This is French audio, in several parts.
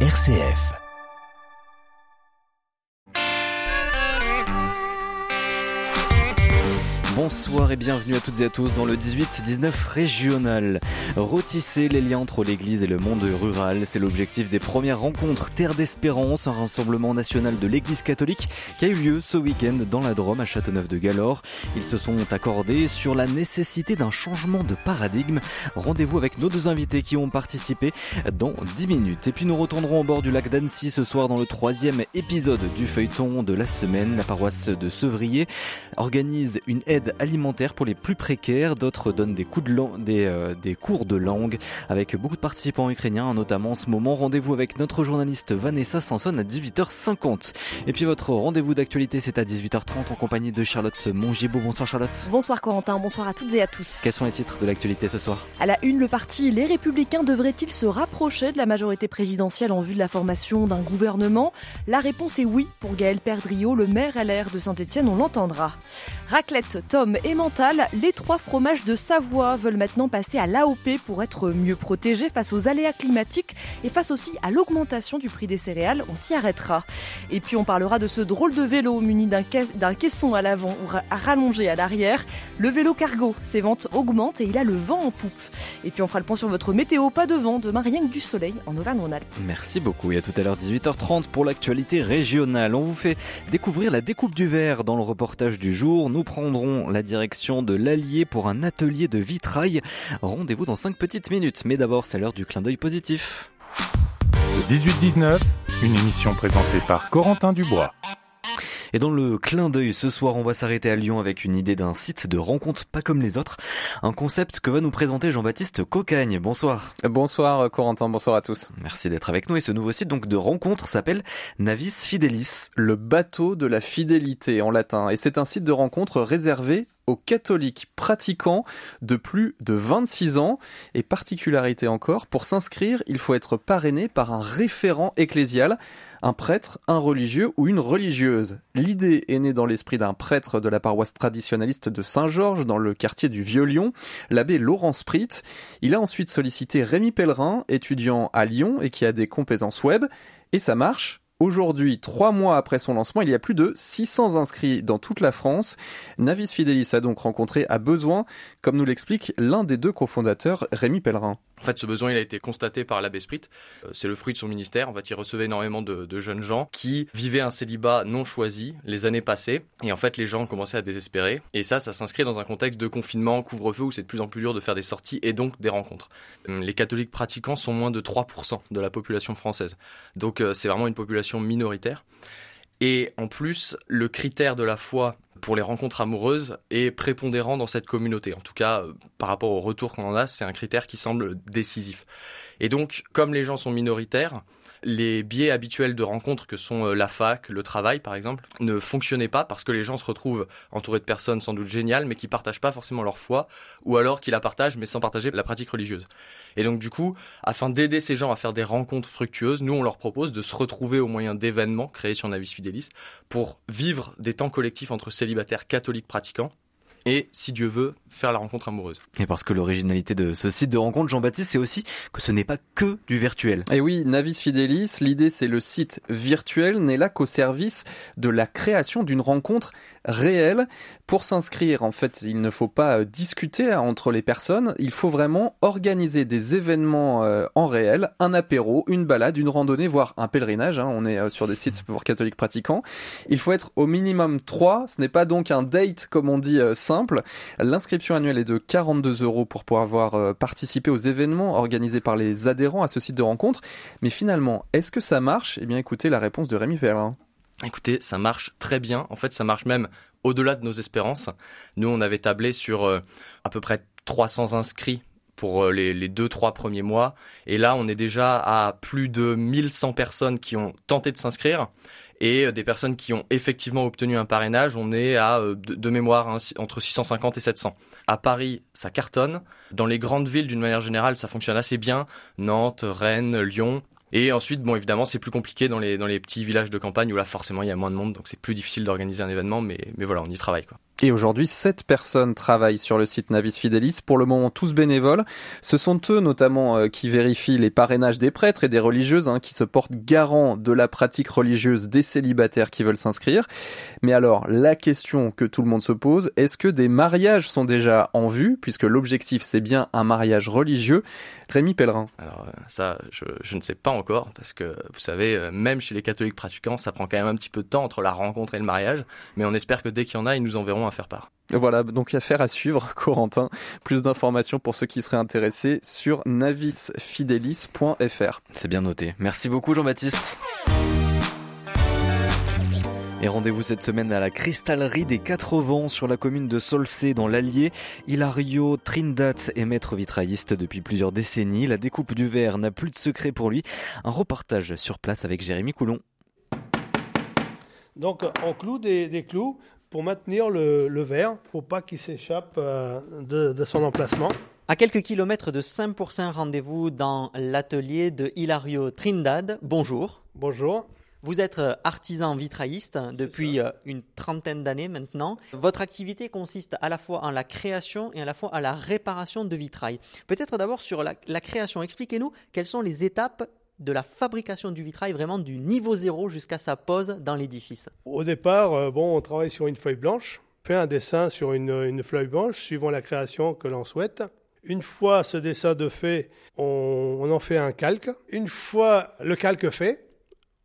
RCF. Bonsoir et bienvenue à toutes et à tous dans le 18-19 régional. Rotisser les liens entre l'église et le monde rural, c'est l'objectif des premières rencontres Terre d'Espérance, un rassemblement national de l'église catholique qui a eu lieu ce week-end dans la Drôme à Châteauneuf-de-Galore. Ils se sont accordés sur la nécessité d'un changement de paradigme. Rendez-vous avec nos deux invités qui ont participé dans 10 minutes. Et puis nous retournerons au bord du lac d'Annecy ce soir dans le troisième épisode du feuilleton de la semaine. La paroisse de Sevrier organise une aide alimentaire pour les plus précaires. D'autres donnent des, coups de des, euh, des, cours de langue avec beaucoup de participants ukrainiens, notamment en ce moment. Rendez-vous avec notre journaliste Vanessa Sanson à 18h50. Et puis votre rendez-vous d'actualité, c'est à 18h30 en compagnie de Charlotte Mongibaud. Bonsoir Charlotte. Bonsoir Corentin, bonsoir à toutes et à tous. Quels sont les titres de l'actualité ce soir? À la une, le parti Les Républicains devrait-il se rapprocher de la majorité présidentielle en vue de la formation d'un gouvernement? La réponse est oui pour Gaël Perdriau, le maire LR de Saint-Etienne, on l'entendra. Raclette, Tom et Mental, les trois fromages de Savoie veulent maintenant passer à l'AOP pour être mieux protégés face aux aléas climatiques et face aussi à l'augmentation du prix des céréales. On s'y arrêtera. Et puis on parlera de ce drôle de vélo muni d'un caisson à l'avant ou rallongé à l'arrière. Le vélo cargo, ses ventes augmentent et il a le vent en poupe. Et puis on fera le point sur votre météo, pas de vent, demain rien que du soleil en Auvergne-Rhône-Alpes. Merci beaucoup et à tout à l'heure 18h30 pour l'actualité régionale. On vous fait découvrir la découpe du verre dans le reportage du jour nous prendrons la direction de l'Allier pour un atelier de vitrail. Rendez-vous dans 5 petites minutes, mais d'abord c'est l'heure du clin d'œil positif. 18-19, une émission présentée par Corentin Dubois. Et dans le clin d'œil ce soir, on va s'arrêter à Lyon avec une idée d'un site de rencontre pas comme les autres. Un concept que va nous présenter Jean-Baptiste Cocagne. Bonsoir. Bonsoir Corentin, bonsoir à tous. Merci d'être avec nous. Et ce nouveau site donc de rencontre s'appelle Navis Fidelis. Le bateau de la fidélité en latin. Et c'est un site de rencontre réservé aux catholiques pratiquants de plus de 26 ans. Et particularité encore, pour s'inscrire, il faut être parrainé par un référent ecclésial, un prêtre, un religieux ou une religieuse. L'idée est née dans l'esprit d'un prêtre de la paroisse traditionnaliste de Saint-Georges dans le quartier du Vieux-Lyon, l'abbé Laurent Sprit. Il a ensuite sollicité Rémi Pellerin, étudiant à Lyon et qui a des compétences web. Et ça marche, Aujourd'hui, trois mois après son lancement, il y a plus de 600 inscrits dans toute la France. Navis Fidelis a donc rencontré à besoin, comme nous l'explique l'un des deux cofondateurs, Rémi Pellerin. En fait, ce besoin, il a été constaté par l'abbé Sprit. Euh, c'est le fruit de son ministère. En fait, il recevait énormément de, jeunes gens qui vivaient un célibat non choisi les années passées. Et en fait, les gens commençaient à désespérer. Et ça, ça s'inscrit dans un contexte de confinement, couvre-feu, où c'est de plus en plus dur de faire des sorties et donc des rencontres. Hum, les catholiques pratiquants sont moins de 3% de la population française. Donc, euh, c'est vraiment une population minoritaire. Et en plus, le critère de la foi pour les rencontres amoureuses est prépondérant dans cette communauté. En tout cas, euh, par rapport au retour qu'on en a, c'est un critère qui semble décisif. Et donc, comme les gens sont minoritaires, les biais habituels de rencontres que sont euh, la fac, le travail par exemple, ne fonctionnaient pas parce que les gens se retrouvent entourés de personnes sans doute géniales mais qui partagent pas forcément leur foi ou alors qui la partagent mais sans partager la pratique religieuse. Et donc du coup, afin d'aider ces gens à faire des rencontres fructueuses, nous on leur propose de se retrouver au moyen d'événements créés sur Navis Fidelis pour vivre des temps collectifs entre célibataires catholiques pratiquants et, si Dieu veut, faire la rencontre amoureuse. Et parce que l'originalité de ce site de rencontre, Jean-Baptiste, c'est aussi que ce n'est pas que du virtuel. Et oui, Navis Fidelis, l'idée c'est le site virtuel n'est là qu'au service de la création d'une rencontre réelle. Pour s'inscrire, en fait, il ne faut pas euh, discuter entre les personnes, il faut vraiment organiser des événements euh, en réel, un apéro, une balade, une randonnée, voire un pèlerinage. Hein. on est euh, sur des sites pour catholiques pratiquants. Il faut être au minimum 3, ce n'est pas donc un date comme on dit simple. L'inscription annuelle est de 42 euros pour pouvoir participer aux événements organisés par les adhérents à ce site de rencontre. Mais finalement, est-ce que ça marche? Eh bien écoutez la réponse de Rémi Pellerin. Écoutez, ça marche très bien. En fait, ça marche même au-delà de nos espérances. Nous, on avait tablé sur euh, à peu près 300 inscrits pour euh, les, les deux, trois premiers mois. Et là, on est déjà à plus de 1100 personnes qui ont tenté de s'inscrire. Et euh, des personnes qui ont effectivement obtenu un parrainage, on est à, de, mémoire, hein, entre 650 et 700. À Paris, ça cartonne. Dans les grandes villes, d'une manière générale, ça fonctionne assez bien. Nantes, Rennes, Lyon. Et ensuite, bon, évidemment, c'est plus compliqué dans les, dans les petits villages de campagne où là, forcément, il y a moins de monde, donc c'est plus difficile d'organiser un événement, mais, mais voilà, on y travaille, quoi. Et aujourd'hui, sept personnes travaillent sur le site Navis Fidelis, pour le moment tous bénévoles. Ce sont eux notamment euh, qui vérifient les parrainages des prêtres et des religieuses, hein, qui se portent garants de la pratique religieuse des célibataires qui veulent s'inscrire. Mais alors, la question que tout le monde se pose, est-ce que des mariages sont déjà en vue, puisque l'objectif c'est bien un mariage religieux Rémi Pellerin. Alors euh, ça, je, je, ne sais pas encore, parce que vous savez, euh, même chez les catholiques pratiquants, ça prend quand même un petit peu de temps entre la rencontre et le mariage, mais on espère que dès qu'il y en a, ils nous enverront à faire part. Voilà, donc affaire à suivre, Corentin. Plus d'informations pour ceux qui seraient intéressés sur navisfidelis.fr. C'est bien noté. Merci beaucoup Jean-Baptiste. Et rendez-vous cette semaine à la cristallerie des Quatre Vents sur la commune de Solcé dans l'Allier. Hilario Trindat est maître vitrailliste depuis plusieurs décennies. La découpe du verre n'a plus de secret pour lui. Un reportage sur place avec Jérémy Coulon. Donc on cloue des, des clous pour maintenir le, le verre, pour pas qu'il s'échappe euh, de, de, son emplacement. À quelques kilomètres de Saint-Pourçain, rendez-vous dans l'atelier de Hilario Trindade. Bonjour. Bonjour. Vous êtes euh, artisan vitrailliste depuis euh, une trentaine d'années maintenant. Votre activité consiste à la fois en la création et à la fois à la réparation de vitrail. Peut-être d'abord sur la, la création. Expliquez-nous quelles sont les étapes de la fabrication du vitrail, vraiment du niveau zéro jusqu'à sa pose dans l'édifice Au départ, euh, bon, on travaille sur une feuille blanche, fait un dessin sur une, une feuille blanche suivant la création que l'on souhaite. Une fois ce dessin de fait, on, on en fait un calque. Une fois le calque fait,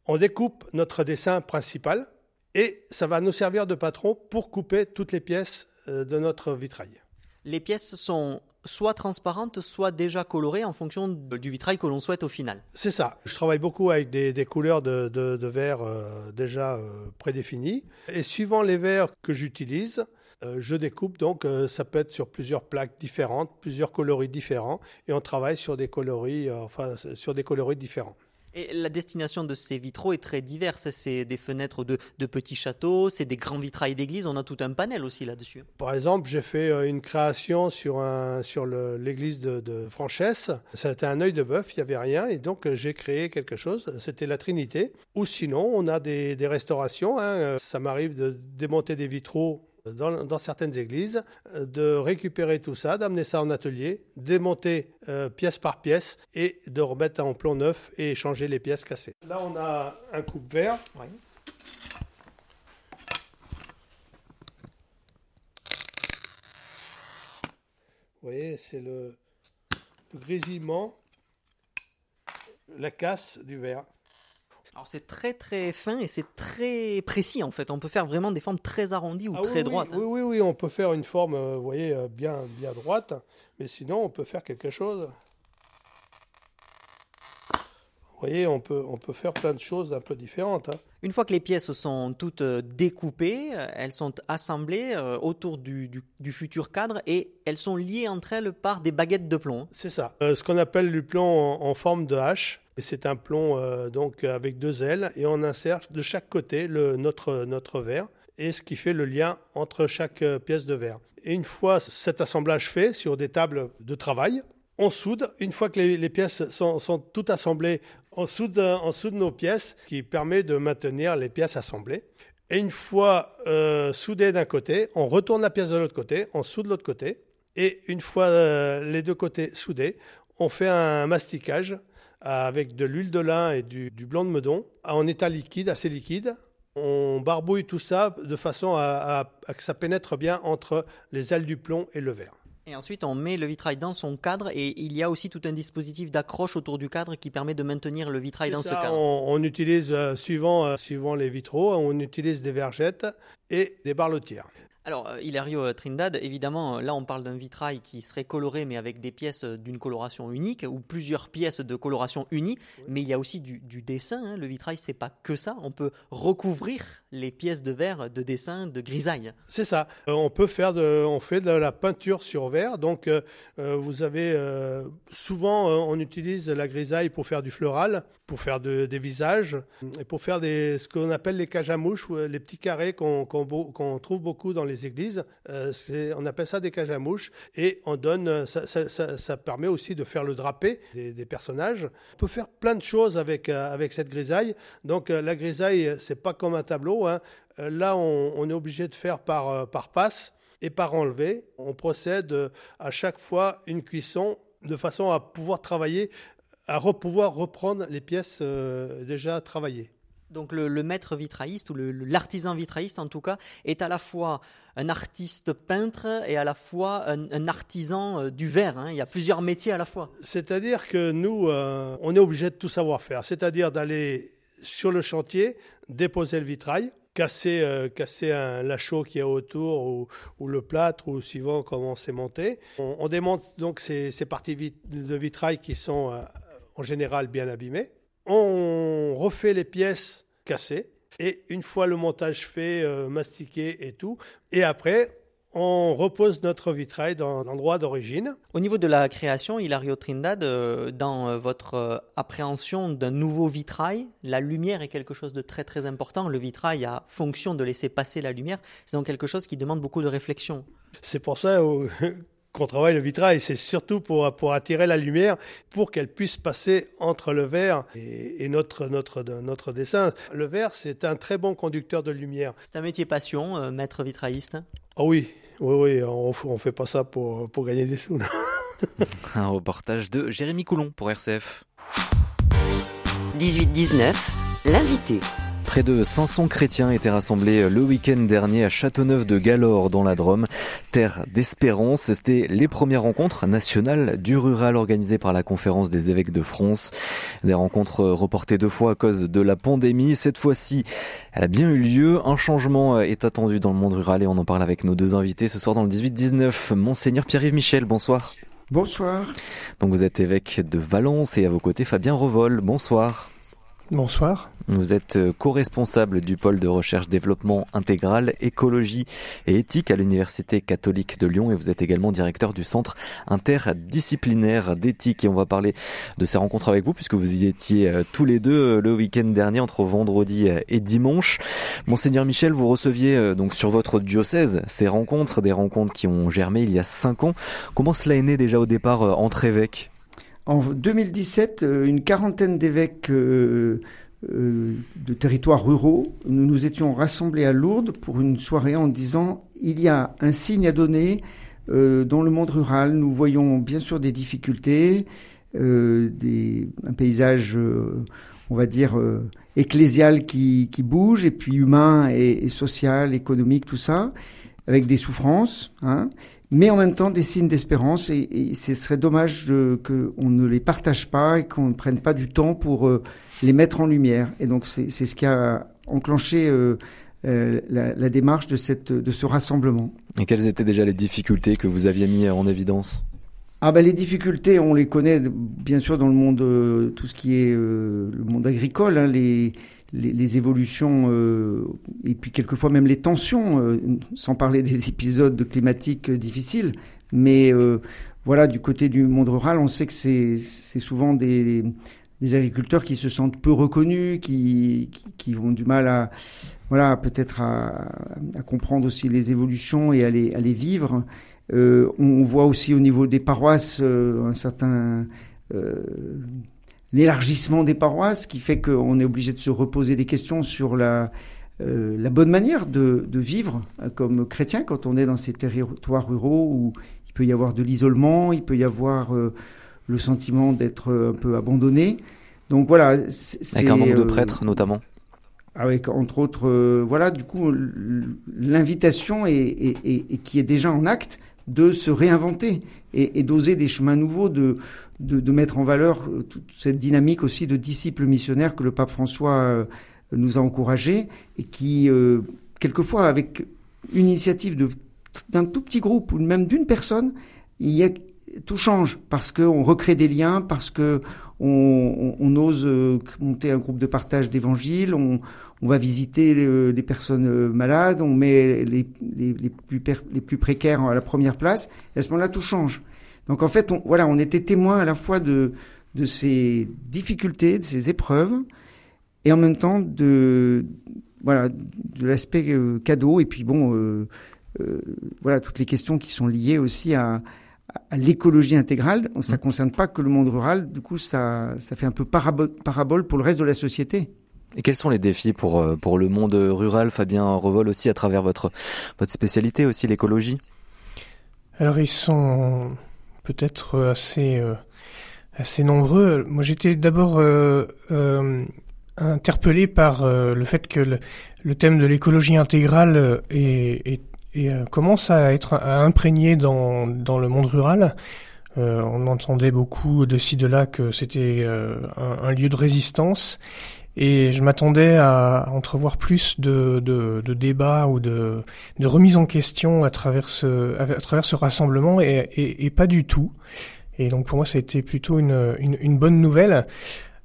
on découpe notre dessin principal et ça va nous servir de patron pour couper toutes les pièces euh, de notre vitrail. Les pièces sont soit transparentes, soit déjà colorées en fonction du vitrail que l'on souhaite au final. C'est ça. Je travaille beaucoup avec des, couleurs de, verre euh, déjà euh, prédéfinies. Et suivant les verres que j'utilise, euh, je découpe donc, ça peut être sur plusieurs plaques différentes, plusieurs coloris différents, et on travaille sur des coloris, enfin, sur des coloris différents. Et la destination de ces vitraux est très diverse. C'est des fenêtres de, de petits châteaux, c'est des grands vitrails d'église. On a tout un panel aussi là-dessus. Par exemple, j'ai fait euh, une création sur, un, sur l'église de, de Franchesse. C'était un œil de bœuf, il n'y avait rien. Et donc, euh, j'ai créé quelque chose. C'était la Trinité. Ou sinon, on a des, restaurations. Hein. Ça m'arrive de démonter des vitraux dans, dans, certaines églises, de récupérer tout ça, d'amener ça en atelier, démonter euh, pièce par pièce et de remettre en plomb neuf et changer les pièces cassées. Là, on a un coupe-verre. Oui. Vous voyez, c'est le, le grésillement, la casse du verre. Alors c'est très très fin et c'est très précis en fait. On peut faire vraiment des formes très arrondies ou Ah très oui, droites. Oui, oui, oui, on peut faire une forme, euh, vous voyez, euh, bien, bien droite, mais sinon on peut faire quelque chose. Vous voyez, on peut, on peut faire plein de choses un peu différentes. Hein. Une fois que les pièces sont toutes euh, découpées, euh, elles sont assemblées euh, autour du, du, du, futur cadre et elles sont liées entre elles par des baguettes de plomb. C'est ça. Euh, ce qu'on appelle du plomb en, en, forme de hache. C'est un plomb euh, donc avec deux ailes et on insère de chaque côté le, notre, notre verre et ce qui fait le lien entre chaque pièce de verre. Et une fois cet assemblage fait sur des tables de travail, on soude. Une fois que les, les pièces sont, sont, toutes assemblées, on soude, on soude nos pièces, qui permet de maintenir les pièces assemblées. Et une fois euh, soudées d'un côté, on retourne la pièce de l'autre côté, on soude l'autre côté. Et une fois euh, les deux côtés soudés, on fait un masticage avec de l'huile de lin et du, blanc de meudon en état liquide, assez liquide. On barbouille tout ça de façon à que ça pénètre bien entre les ailes du plomb et le verre. Et ensuite, on met le vitrail dans son cadre et il y a aussi tout un dispositif d'accroche autour du cadre qui permet de maintenir le vitrail dans ça, ce cadre. On, on utilise, euh, suivant, euh, suivant les vitraux, on utilise des vergettes et des barlotières. Alors, euh, Hilario Trindade, évidemment, là on parle d'un vitrail qui serait coloré mais avec des pièces d'une coloration unique ou plusieurs pièces de coloration unie, oui. mais il y a aussi du, du dessin. Hein. Le vitrail, c'est pas que ça. On peut recouvrir les pièces de verre de dessin, de grisaille. C'est ça. Euh, on peut faire de, on fait de la peinture sur verre. Donc, euh, vous avez souvent, on utilise la grisaille pour faire du floral, pour faire de, des visages et pour faire des, ce qu'on appelle les cages à mouches, les petits carrés qu'on qu qu trouve beaucoup dans les églises. Euh, on appelle ça des cages à mouches et on donne, ça, ça, permet aussi de faire le drapé des, personnages. On peut faire plein de choses avec, euh, avec cette grisaille. Donc euh, la grisaille, c'est pas comme un tableau. Hein. là, on, est obligé de faire par, par passe et par enlever. On procède à chaque fois une cuisson de façon à pouvoir travailler, à pouvoir reprendre les pièces déjà travaillées. Donc le, maître vitrailliste ou l'artisan vitrailliste en tout cas est à la fois un artiste peintre et à la fois un, artisan euh, du verre. Hein. Il y a plusieurs métiers à la fois. C'est-à-dire que nous, euh, on est obligé de tout savoir faire. C'est-à-dire d'aller sur le chantier, déposer le vitrail, casser, euh, casser un lachot qui est autour ou, le plâtre ou suivant comment c'est monté. On, démonte donc ces, parties de vitrail qui sont en général bien abîmées on refait les pièces cassées. Et une fois le montage fait, euh, mastiqué et tout, et après, on repose notre vitrail dans l'endroit d'origine. Au niveau de la création, Hilario Trindade, euh, dans euh, votre appréhension d'un nouveau vitrail, la lumière est quelque chose de très très important. Le vitrail a fonction de laisser passer la lumière. C'est donc quelque chose qui demande beaucoup de réflexion. C'est pour ça qu'on travaille le vitrail, c'est surtout pour, pour attirer la lumière, pour qu'elle puisse passer entre le verre et, notre, notre, notre dessin. Le verre, c'est un très bon conducteur de lumière. C'est un métier passion, euh, maître vitrailliste Ah oui, oui, oui, on ne fait pas ça pour, pour gagner des sous. un reportage de Jérémy Coulon pour RCF. 18-19, l'invité. Près de 500 chrétiens étaient rassemblés le week-end dernier à Châteauneuf de Galore dans la Drôme, terre d'espérance. C'était les premières rencontres nationales du rural organisées par la conférence des évêques de France. Des rencontres reportées deux fois à cause de la pandémie. Cette fois-ci, elle a bien eu lieu. Un changement est attendu dans le monde rural et on en parle avec nos deux invités ce soir dans le 18-19. Monseigneur Pierre-Yves Michel, bonsoir. Bonsoir. Donc vous êtes évêque de Valence et à vos côtés Fabien Revol. Bonsoir. Bonsoir. Vous êtes euh, co-responsable du pôle de recherche développement intégral, écologie et éthique à l'Université catholique de Lyon et vous êtes également directeur du centre interdisciplinaire d'éthique et on va parler de ces rencontres avec vous puisque vous y étiez euh, tous les deux euh, le week-end dernier entre vendredi et dimanche. Monseigneur Michel, vous receviez donc sur votre diocèse ces rencontres, des rencontres qui ont germé il y a cinq ans. Comment cela est né déjà au départ entre évêques? En 2017, euh, une quarantaine d'évêques euh, euh, de territoires ruraux, nous nous étions rassemblés à Lourdes pour une soirée en disant il y a un signe à donner dans le monde rural. Nous voyons bien sûr des difficultés, un paysage, on va dire, ecclésial qui, bouge, et puis humain et, et, social, économique, tout ça, avec des souffrances. Hein mais en même temps des signes d'espérance. Et, ce serait dommage qu'on ne les partage pas et qu'on ne prenne pas du temps pour euh, les mettre en lumière. Et donc c'est ce qui a enclenché euh, euh, la, la, démarche de, cette, de ce rassemblement. Et quelles étaient déjà les difficultés que vous aviez mis en évidence? Ah ben les difficultés, on les connaît bien sûr dans le monde, tout ce qui est le monde agricole, hein, les, les, évolutions euh, et puis quelquefois même les tensions, euh, sans parler des épisodes climatiques difficiles. Mais euh, voilà, du côté du monde rural, on sait que c'est souvent des, agriculteurs qui se sentent peu reconnus, qui, qui, ont du mal à voilà peut-être à, à, comprendre aussi les évolutions et à les, à les vivre. on voit aussi au niveau des paroisses un certain l'élargissement des paroisses qui fait qu'on est obligé de se reposer des questions sur la, euh, la bonne manière de, de, vivre euh, comme chrétien quand on est dans ces territoires ruraux où il peut y avoir de l'isolement, il peut y avoir euh, le sentiment d'être un peu abandonné. Donc voilà. Avec un manque de prêtres notamment. Avec entre autres, voilà, du coup, l'invitation est, est, est, qui est déjà en acte de se réinventer et, d'oser des chemins nouveaux, de, de, de, mettre en valeur euh, toute cette dynamique aussi de disciples missionnaires que le pape François euh, nous a encouragés et qui, euh, quelquefois, avec une initiative d'un tout petit groupe ou même d'une personne, il y a, tout change parce qu'on recrée des liens, parce que on, ose monter un groupe de partage d'évangile, on, va visiter des personnes malades, on met les, les, les, plus, les plus précaires à la première place, et à ce moment-là, tout change. Donc en fait, on, voilà, on était témoin à la fois de, de ces difficultés, de ces épreuves, et en même temps de, voilà, de l'aspect euh, cadeau, et puis bon, euh, euh, voilà, toutes les questions qui sont liées aussi à, à l'écologie intégrale. Ça ne mmh. concerne pas que le monde rural, du coup, ça, ça fait un peu parabole, pour le reste de la société. Et quels sont les défis pour, pour le monde rural, Fabien Revol aussi, à travers votre, votre spécialité aussi, l'écologie? Alors ils sont peut-être assez, assez nombreux. Moi j'étais d'abord euh, interpellé par le fait que le, le thème de l'écologie intégrale est, est et euh, commence à être à imprégner dans, dans le monde rural. Euh, on entendait beaucoup de ci de là que c'était euh, un, un, lieu de résistance et je m'attendais à entrevoir plus de, de, de débats ou de, de remise en question à travers ce, à travers ce rassemblement et, et, et, pas du tout. Et donc pour moi ça a été plutôt une, une, une bonne nouvelle.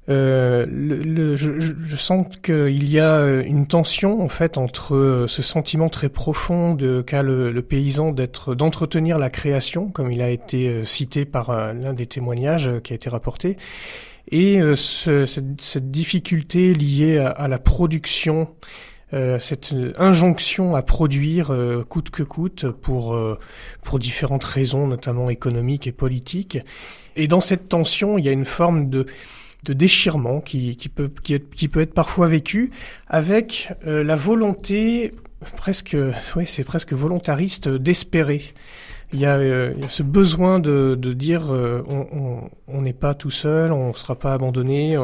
Euh, le, je, je, sens qu'il y a euh, une tension en fait entre euh, ce sentiment très profond qu'a le, le, paysan d'être d'entretenir la création, comme il a été cité par l'un des témoignages qui a été rapporté, et ce, cette, cette, difficulté liée à, à la production. Cette injonction à produire coûte que coûte pour pour différentes raisons, notamment économiques et politiques. Et dans cette tension, il y a une forme de de déchirement qui, peut, qui, peut être parfois vécu avec euh, la volonté presque, ouais, c'est presque volontariste d'espérer. Il y, a, euh, il y a ce besoin de, de dire euh, on n'est pas tout seul, on ne sera pas abandonné,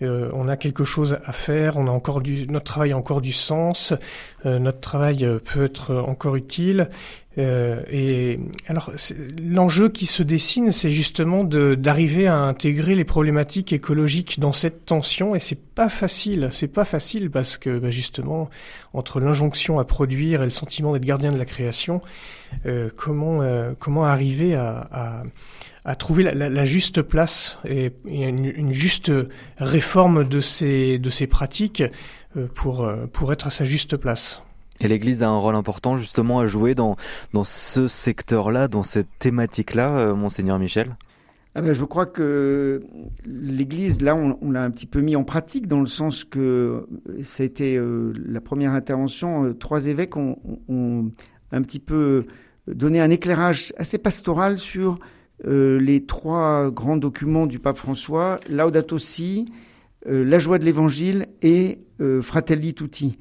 on a quelque chose à faire, on a encore notre travail a encore du sens, notre travail peut être encore utile. Euh, et alors l'enjeu qui se dessine, c'est justement d'arriver à intégrer les problématiques écologiques dans cette tension, et c'est pas facile. C'est pas facile parce que bah, justement entre l'injonction à produire et le sentiment d'être gardien de la création, euh, comment euh, comment arriver à, à, à trouver la, la, juste place et, et une, une, juste réforme de ces de ces pratiques. euh, pour pour être à sa juste place. Et l'Église a un rôle important justement à jouer dans, dans ce secteur-là, dans cette thématique-là, euh, monseigneur Michel? Ah ben, je crois que l'Église, là, on, on l'a un petit peu mis en pratique dans le sens que ça a été euh, la première intervention. Euh, trois évêques ont, ont, un petit peu donné un éclairage assez pastoral sur euh, les trois grands documents du pape François, Laudato Si, euh, La joie de l'Évangile et Fratelli Tutti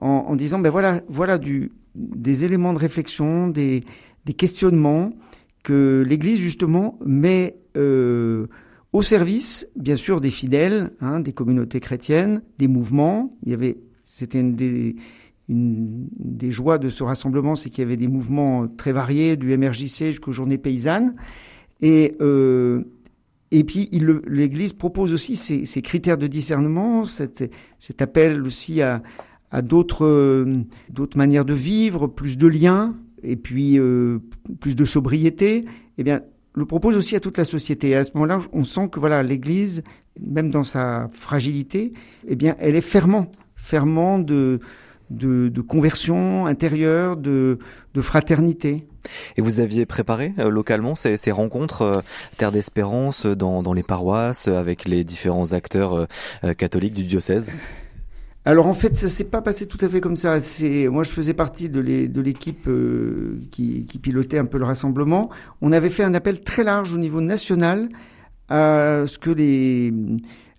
en, en, disant ben voilà, voilà du, des éléments de réflexion, des, des questionnements que l'Église justement met euh, au service, bien sûr, des fidèles, hein, des communautés chrétiennes, des mouvements. Il y avait, c'était une des, une des joies de ce rassemblement, c'est qu'il y avait des mouvements très variés, du MRJC jusqu'aux Journées paysannes, et euh, et puis l'Église propose aussi ces, critères de discernement, cet, appel aussi à, euh, d'autres manières de vivre, plus de liens et puis euh, plus de sobriété, eh bien le propose aussi à toute la société. Et à ce moment-là, on sent que voilà l'Église, même dans sa fragilité, eh bien elle est fermant, fermant de conversion intérieure, de fraternité. Et vous aviez préparé euh, localement ces, rencontres euh, Terre d'Espérance dans, dans les paroisses avec les différents acteurs euh, catholiques du diocèse? Alors en fait, ça s'est pas passé tout à fait comme ça. Moi, je faisais partie de l'équipe euh, qui, pilotait un peu le rassemblement. On avait fait un appel très large au niveau national à ce que les,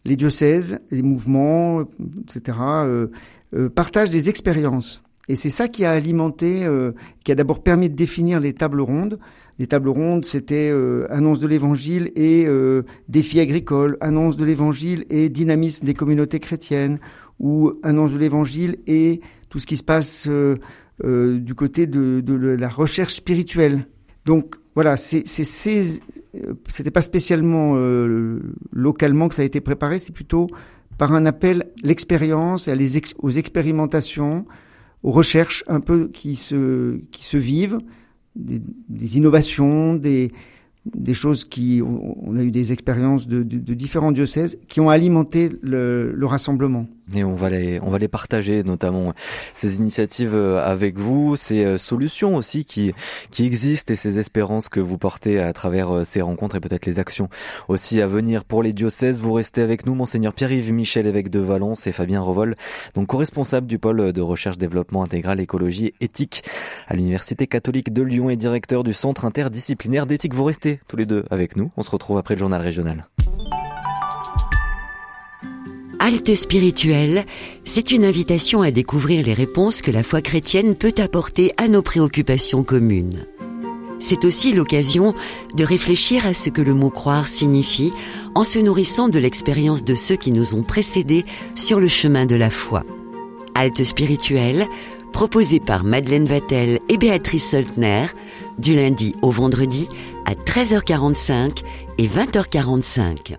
diocèses, les mouvements, etc., euh, euh, partagent des expériences. Et c'est ça qui a alimenté, euh, qui a d'abord permis de définir les tables rondes. Les tables rondes, c'était euh, annonce de l'évangile et euh, défi agricole, annonce de l'évangile et dynamisme des communautés chrétiennes, ou annonce de l'évangile et tout ce qui se passe euh, euh, du côté de, de, la recherche spirituelle. Donc voilà, c'est c'était pas spécialement euh, localement que ça a été préparé, c'est plutôt par un appel l'expérience, ex, aux expérimentations, aux recherches un peu qui se qui se vivent, des, innovations, des des choses qui, on a eu des expériences de, de, de différents diocèses qui ont alimenté le, le, rassemblement. Et on va les, on va les partager, notamment ces initiatives euh, avec vous, ces euh, solutions aussi qui, qui existent et ces espérances que vous portez à travers euh, ces rencontres et peut-être les actions aussi à venir pour les diocèses. Vous restez avec nous, monseigneur Pierre-Yves Michel, évêque de Valence et Fabien Revol, donc co-responsable du pôle de recherche, développement intégral, écologie et éthique à l'Université catholique de Lyon et directeur du centre interdisciplinaire d'éthique. Vous restez tous les deux avec nous. On se retrouve après le journal régional. Halte spirituelle, c'est une invitation à découvrir les réponses que la foi chrétienne peut apporter à nos préoccupations communes. C'est aussi l'occasion de réfléchir à ce que le mot croire signifie en se nourrissant de l'expérience de ceux qui nous ont précédés sur le chemin de la foi. Halte spirituelle, proposée par Madeleine Vatel et Béatrice Soltner, du lundi au vendredi à 13h45 et 20h45.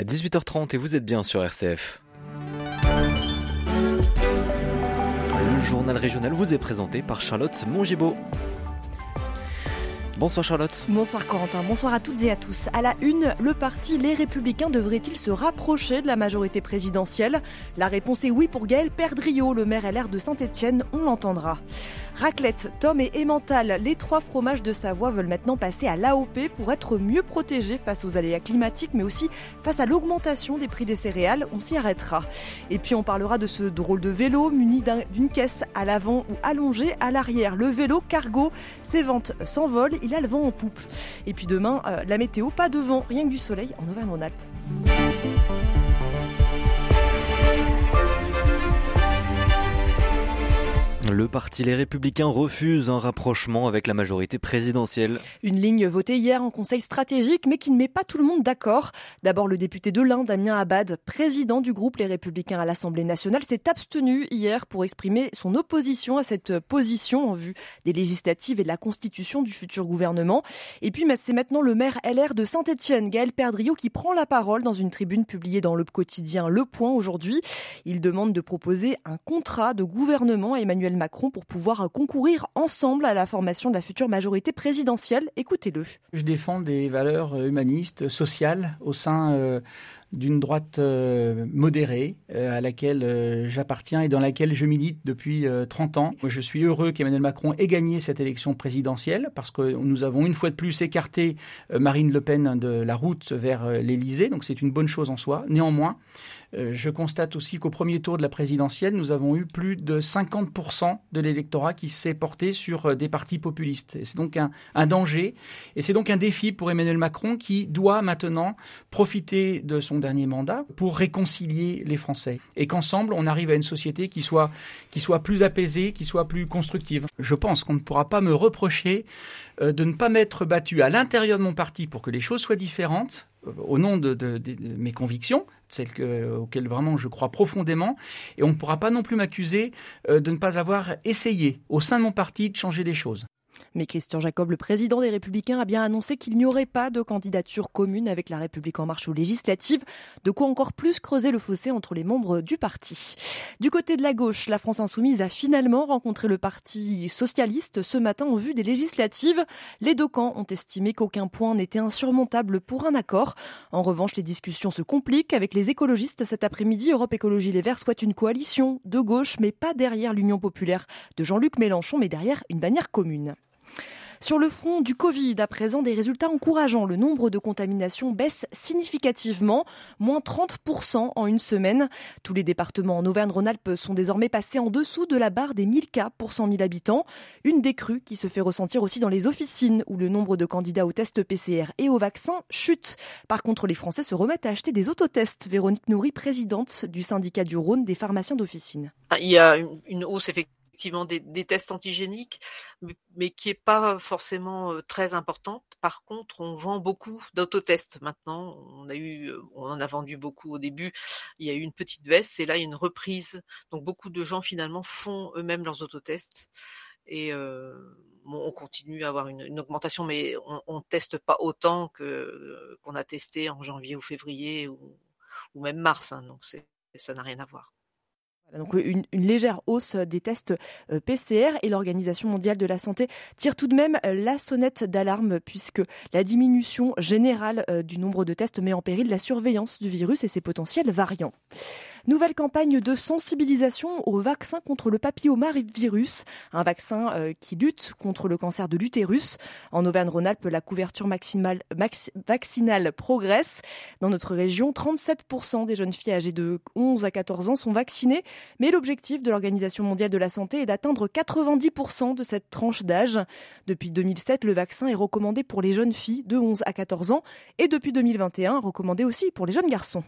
À 18h30 et vous êtes bien sur RCF. Le journal régional vous est présenté par Charlotte Mongibaud. Bonsoir Charlotte. Bonsoir Corentin, bonsoir à toutes et à tous. À la une, le parti Les Républicains devrait-il se rapprocher de la majorité présidentielle? La réponse est oui pour Gaël Perdriau, le maire LR de Saint-Etienne, on l'entendra. Raclette, Tom et Emmental, les trois fromages de Savoie veulent maintenant passer à l'AOP pour être mieux protégés face aux aléas climatiques, mais aussi face à l'augmentation des prix des céréales. On s'y arrêtera. Et puis on parlera de ce drôle de vélo muni d'une caisse à l'avant ou allongé à l'arrière. Le vélo cargo, ses ventes s'envolent, il a le vent en poupe. Et puis demain, euh, la météo, pas de vent, rien que du soleil en Auvergne-Rhône-Alpes. Le parti Les Républicains refuse un rapprochement avec la majorité présidentielle. Une ligne votée hier en conseil stratégique, mais qui ne met pas tout le monde d'accord. D'abord, le député de l'Inde, Damien Abad, président du groupe Les Républicains à l'Assemblée nationale, s'est abstenu hier pour exprimer son opposition à cette position en vue des législatives et de la constitution du futur gouvernement. Et puis, c'est maintenant le maire LR de Saint-Etienne, Gaël Perdriau, qui prend la parole dans une tribune publiée dans le quotidien Le Point aujourd'hui. Il demande de proposer un contrat de gouvernement à Emmanuel Macron pour pouvoir concourir ensemble à la formation de la future majorité présidentielle. Écoutez-le. Je défends des valeurs euh, humanistes, sociales au sein euh, d'une droite euh, modérée à laquelle j'appartiens et dans laquelle je milite depuis 30 ans. Je suis heureux qu'Emmanuel Macron ait gagné cette élection présidentielle parce que nous avons une fois de plus écarté Marine Le Pen de la route vers l'Élysée, donc c'est une bonne chose en soi. Néanmoins, euh, je constate aussi qu'au premier tour de la présidentielle, nous avons eu plus de 50% de l'électorat qui s'est porté sur euh, des partis populistes. c'est donc un, danger et c'est donc un défi pour Emmanuel Macron qui doit maintenant profiter de son dernier mandat pour réconcilier les Français et qu'ensemble on arrive à une société qui soit, qui soit plus apaisée, qui soit plus constructive. Je pense qu'on ne pourra pas me reprocher euh, de ne pas m'être battu à l'intérieur de mon parti pour que les choses soient différentes, au nom de, mes convictions, celles auxquelles vraiment je crois profondément, et on ne pourra pas non plus m'accuser euh, de ne pas avoir essayé au sein de mon parti de changer les choses. Mais Christian Jacob, le président des Républicains, a bien annoncé qu'il n'y aurait pas de candidature commune avec la République en marche aux législatives, de quoi encore plus creuser le fossé entre les membres du parti. Du côté de la gauche, la France insoumise a finalement rencontré le parti socialiste ce matin en vue des législatives. Les deux camps ont estimé qu'aucun point n'était insurmontable pour un accord. En revanche, les discussions se compliquent avec les écologistes cet après-midi. Europe Écologie Les Verts souhaite une coalition de gauche, mais pas derrière l'Union populaire de Jean-Luc Mélenchon, mais derrière une bannière commune. Sur le front du Covid, à présent, des résultats encourageants. Le nombre de contaminations baisse significativement, moins 30% en une semaine. Tous les départements en Auvergne-Rhône-Alpes sont désormais passés en dessous de la barre des 1000 cas pour 100 000 habitants. Une décrue qui se fait ressentir aussi dans les officines où le nombre de candidats aux tests PCR et aux vaccins chute. Par contre, les Français se remettent à acheter des autotests. Véronique Nourry, présidente du syndicat du Rhône des pharmaciens d'officine. Il y a une hausse effectivement des, tests antigéniques, mais, qui est pas forcément euh, très importante. Par contre, on vend beaucoup d'autotests maintenant. On a eu, euh, on en a vendu beaucoup au début. Il y a eu une petite baisse et là une reprise. Donc beaucoup de gens finalement font eux-mêmes leurs autotests et euh, on continue à avoir une, augmentation, mais on, ne teste pas autant que qu'on a testé en janvier ou février ou, même mars. Hein, donc ça n'a rien à voir. Donc une, légère hausse des tests euh, PCR et l'Organisation mondiale de la santé tire tout de même euh, la sonnette d'alarme puisque la diminution générale euh, du nombre de tests met en péril la surveillance du virus et ses potentiels variants. Nouvelle campagne de sensibilisation au vaccin contre le papillomavirus, un vaccin euh, qui lutte contre le cancer de l'utérus. En Auvergne-Rhône-Alpes, la couverture maximale, vaccinale progresse. Dans notre région, 37% des jeunes filles âgées de 11 à 14 ans sont vaccinées, mais l'objectif de l'Organisation mondiale de la santé est d'atteindre 90% de cette tranche d'âge. Depuis 2007, le vaccin est recommandé pour les jeunes filles de 11 à 14 ans et depuis 2021, recommandé aussi pour les jeunes garçons.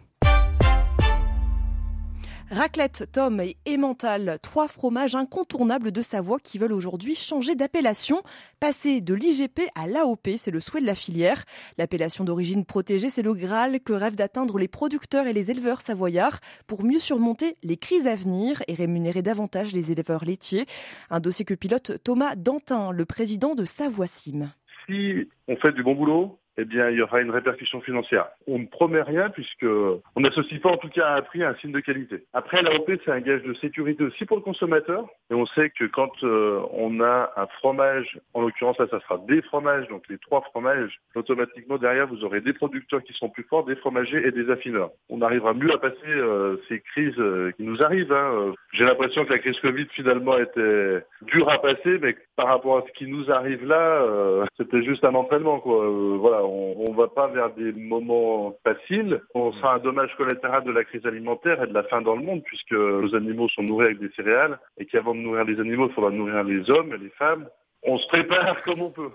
Raclette, Tom et Emmental, trois fromages incontournables de Savoie qui veulent aujourd'hui changer d'appellation. Passer de l'IGP à l'AOP, c'est le souhait de la filière. L'appellation d'origine protégée, c'est le Graal que rêvent d'atteindre les producteurs et les éleveurs savoyards pour mieux surmonter les crises à venir et rémunérer davantage les éleveurs laitiers. Un dossier que pilote Thomas Dantin, le président de Savoie-Sim. Si on fait du bon boulot, eh bien, il y aura une répercussion financière. On ne promet rien puisque on n'associe pas en tout cas un prix à un signe de qualité. Après, l'AOP, c'est un gage de sécurité aussi pour le consommateur. Et on sait que quand euh, on a un fromage, en l'occurrence là, ça sera des fromages, donc les trois fromages, automatiquement derrière, vous aurez des producteurs qui sont plus forts, des fromagers et des affineurs. On arrivera mieux à passer euh, ces crises euh, qui nous arrivent. Hein. J'ai l'impression que la crise Covid finalement était dure à passer, mais par rapport à ce qui nous arrive là, c'était juste un entraînement. Quoi. voilà on ne va pas vers des moments faciles. On sera un dommage collatéral de la crise alimentaire et de la faim dans le monde, puisque nos animaux sont nourris avec des céréales, et qu'avant de nourrir les animaux, il faudra nourrir les hommes et les femmes. On se prépare comme on peut.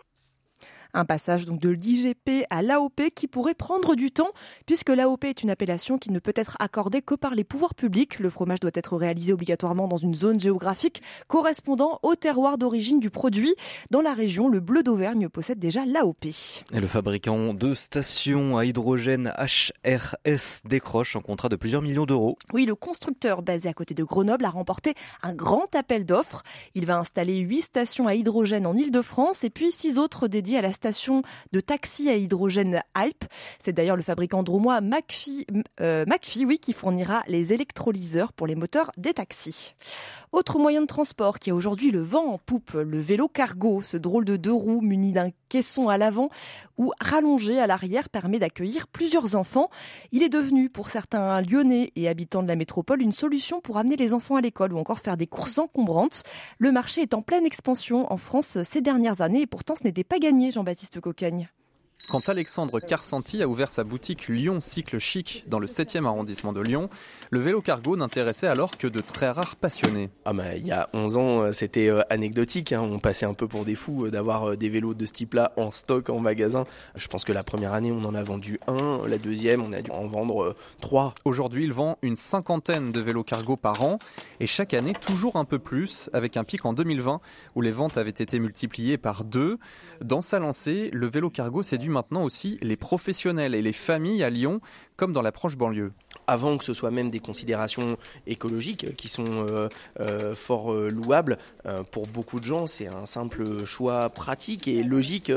Un passage donc de l'IGP à l'AOP qui pourrait prendre du temps puisque l'AOP est une appellation qui ne peut être accordée que par les pouvoirs publics. Le fromage doit être réalisé obligatoirement dans une zone géographique correspondant au terroir d'origine du produit. Dans la région, le bleu d'Auvergne possède déjà l'AOP. Et le fabricant de stations à hydrogène HRS décroche un contrat de plusieurs millions d'euros. Oui, le constructeur basé à côté de Grenoble a remporté un grand appel d'offres. Il va installer huit stations à hydrogène en Ile-de-France et puis six autres dédiées à la station de taxi à hydrogène Hype. C'est d'ailleurs le fabricant dromois McPhee, euh, oui, qui fournira les électrolyseurs pour les moteurs des taxis. Autre moyen de transport qui a aujourd'hui le vent en poupe, le vélo cargo, ce drôle de deux roues muni d'un caisson à l'avant ou rallongé à l'arrière permet d'accueillir plusieurs enfants. Il est devenu pour certains lyonnais et habitants de la métropole une solution pour amener les enfants à l'école ou encore faire des courses encombrantes. Le marché est en pleine expansion en France ces dernières années et pourtant ce n'était pas gagné, Jean Jean-Baptiste Cocagne. Quand Alexandre Carsanti a ouvert sa boutique Lyon Cycle Chic dans le 7e arrondissement de Lyon, le vélo cargo n'intéressait alors que de très rares passionnés. Ah bah, il y a 11 ans, euh, c'était euh, anecdotique. Hein. On passait un peu pour des fous euh, d'avoir des vélos de ce type-là en stock en magasin. Je pense que la première année, on en a vendu un. La deuxième, on a dû en vendre trois. Aujourd'hui, il vend une cinquantaine de vélos cargo par an et chaque année, toujours un peu plus, avec un pic en 2020 où les ventes avaient été multipliées par deux. Dans sa lancée, le vélo cargo séduit maintenant aussi les professionnels et les familles à Lyon, comme dans la proche banlieue avant que ce soit même des considérations écologiques qui sont euh, euh, fort euh, louables, pour beaucoup de gens, c'est un simple choix pratique et logique.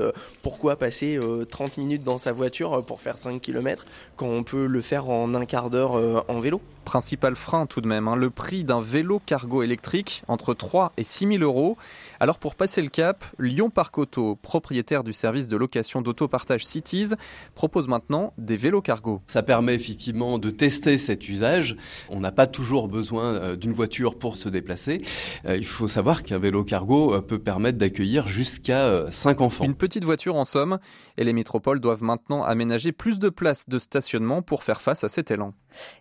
pourquoi passer 30 minutes dans sa voiture pour faire 5 km quand on peut le faire en un quart d'heure en vélo? Principal frein tout de même, hein, le prix d'un vélo cargo électrique entre 3 et 6 000 euros. Alors pour passer le cap, Lyon Parc Auto, propriétaire du service de location d'autopartage Cities, propose maintenant des vélos cargo. Ça permet effectivement de tester cet usage. On n'a pas toujours besoin euh, d'une voiture pour se déplacer. Euh, il faut savoir qu'un vélo cargo euh, peut permettre d'accueillir jusqu'à 5 enfants. Une petite voiture en somme, et les métropoles doivent maintenant aménager plus de places de stationnement pour faire face à cet élan.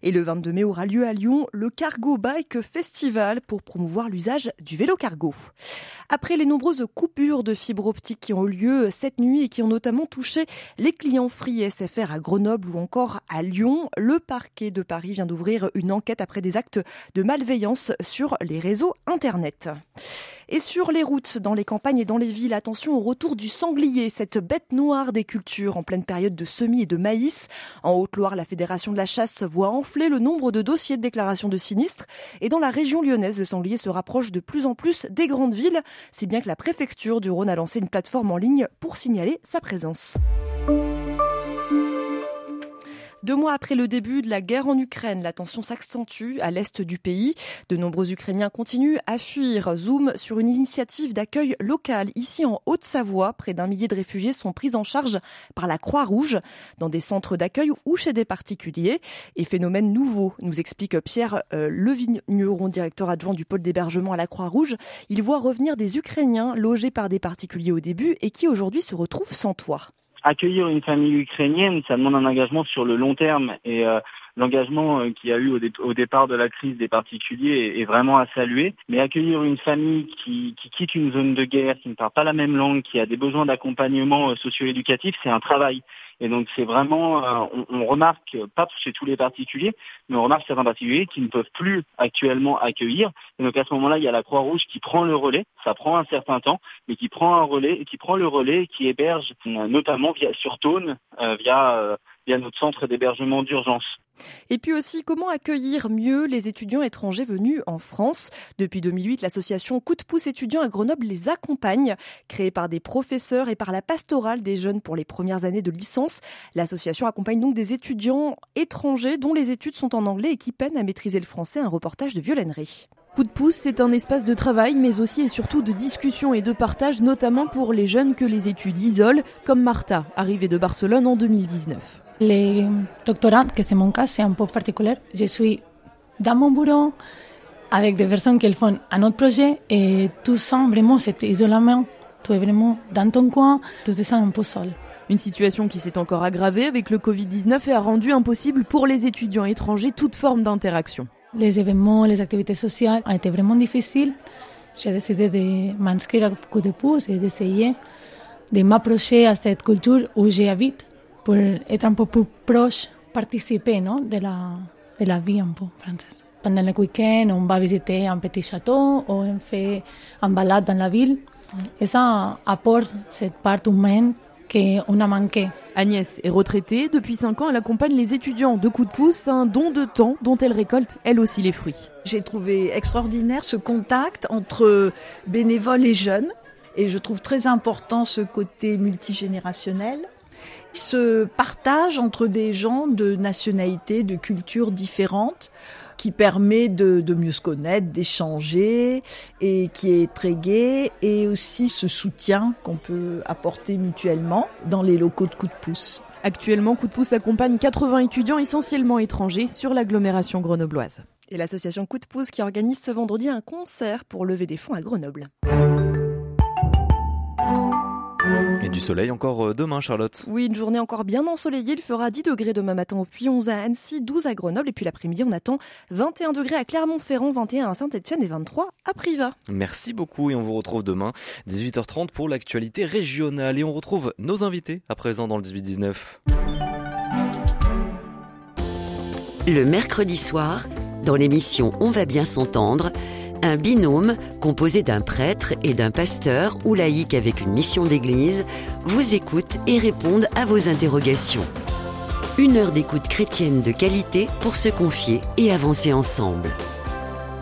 Et le 22 mai aura lieu à Lyon le Cargo Bike Festival pour promouvoir l'usage du vélo cargo. Après les nombreuses coupures de fibres optiques qui ont eu lieu cette nuit et qui ont notamment touché les clients Free SFR à Grenoble ou encore à Lyon, le parquet de Paris vient d'ouvrir une enquête après des actes de malveillance sur les réseaux Internet. Et sur les routes, dans les campagnes et dans les villes, attention au retour du sanglier, cette bête noire des cultures en pleine période de semis et de maïs. En Haute-Loire, la Fédération de la chasse voit enfler le nombre de dossiers de déclaration de sinistres. Et dans la région lyonnaise, le sanglier se rapproche de plus en plus des grandes villes, si bien que la préfecture du Rhône a lancé une plateforme en ligne pour signaler sa présence. Deux mois après le début de la guerre en Ukraine, la tension s'accentue à l'est du pays. De nombreux Ukrainiens continuent à fuir. Zoom sur une initiative d'accueil local. Ici en Haute-Savoie, près d'un millier de réfugiés sont pris en charge par la Croix-Rouge dans des centres d'accueil ou chez des particuliers. Et phénomène nouveau, nous explique Pierre euh, Levigneron, directeur adjoint du pôle d'hébergement à la Croix-Rouge. Il voit revenir des Ukrainiens logés par des particuliers au début et qui aujourd'hui se retrouvent sans toit accueillir une famille ukrainienne, ça demande un engagement sur le long terme. Et euh, l'engagement euh, qu'il y a eu au, départ de la crise des particuliers est, vraiment à saluer. Mais accueillir une famille qui, quitte une zone de guerre, qui ne parle pas la même langue, qui a des besoins d'accompagnement socio-éducatif, c'est un travail. Et donc c'est vraiment, on, on, remarque, pas chez tous les particuliers, mais on remarque certains particuliers qui ne peuvent plus actuellement accueillir. Et donc à ce moment-là, il y a la Croix-Rouge qui prend le relais. Ça prend un certain temps, mais qui prend un relais, qui prend le relais, qui héberge notamment via sur Tône, via via notre centre d'hébergement d'urgence. Et puis aussi, comment accueillir mieux les étudiants étrangers venus en France? Depuis 2008, l'association Coup de pouce étudiants à Grenoble les accompagne. Créée par des professeurs et par la pastorale des jeunes pour les premières années de licence, l'association accompagne donc des étudiants étrangers dont les études sont en anglais et qui peinent à maîtriser le français. Un reportage de Violennerie. Coup de pouce, c'est un espace de travail, mais aussi et surtout de discussion et de partage, notamment pour les jeunes que les études isolent, comme Martha, arrivée de Barcelone en 2019. Les doctorants, que c'est mon cas, c'est un peu particulier. Je suis dans mon bureau avec des personnes qui font un autre projet et tout sens vraiment cet isolement. Tu es vraiment dans ton coin, tu te sens un peu seul. Une situation qui s'est encore aggravée avec le Covid-19 et a rendu impossible pour les étudiants étrangers toute forme d'interaction. Les événements, les activités sociales ont été vraiment difficiles. J'ai décidé de m'inscrire à coup de pouce et d'essayer de m'approcher à cette culture où j'habite pour être un peu plus proche, participer non, de, la, de la vie un peu française. Pendant le week-end, on va visiter un petit château ou on fait un balade dans la ville. Et ça apporte cette part humaine qu'on a manqué. Agnès est retraitée. Depuis 5 ans, elle accompagne les étudiants de coup de pouce, un don de temps dont elle récolte elle aussi les fruits. J'ai trouvé extraordinaire ce contact entre bénévoles et jeunes. Et je trouve très important ce côté multigénérationnel ce partage entre des gens de nationalités, de cultures différentes qui permet de, mieux se connaître, d'échanger et qui est très gai et aussi ce soutien qu'on peut apporter mutuellement dans les locaux de coup de pouce. Actuellement, Coup de pouce accompagne 80 étudiants essentiellement étrangers sur l'agglomération grenobloise. Et l'association Coup de pouce qui organise ce vendredi un concert pour lever des fonds à Grenoble. Et du soleil encore euh, demain, Charlotte Oui, une journée encore bien ensoleillée. Il fera 10 degrés demain matin, puis 11 à Annecy, 12 à Grenoble. Et puis l'après-midi, on attend 21 degrés à Clermont-Ferrand, 21 à Saint-Etienne et 23 à Privas. Merci beaucoup et on vous retrouve demain, 18h30 pour l'actualité régionale. Et on retrouve nos invités à présent dans le 18-19. Le mercredi soir, dans l'émission On va bien s'entendre, un binôme composé d'un prêtre et d'un pasteur ou laïque avec une mission d'église vous écoute et répondent à vos interrogations. Une heure d'écoute chrétienne de qualité pour se confier et avancer ensemble.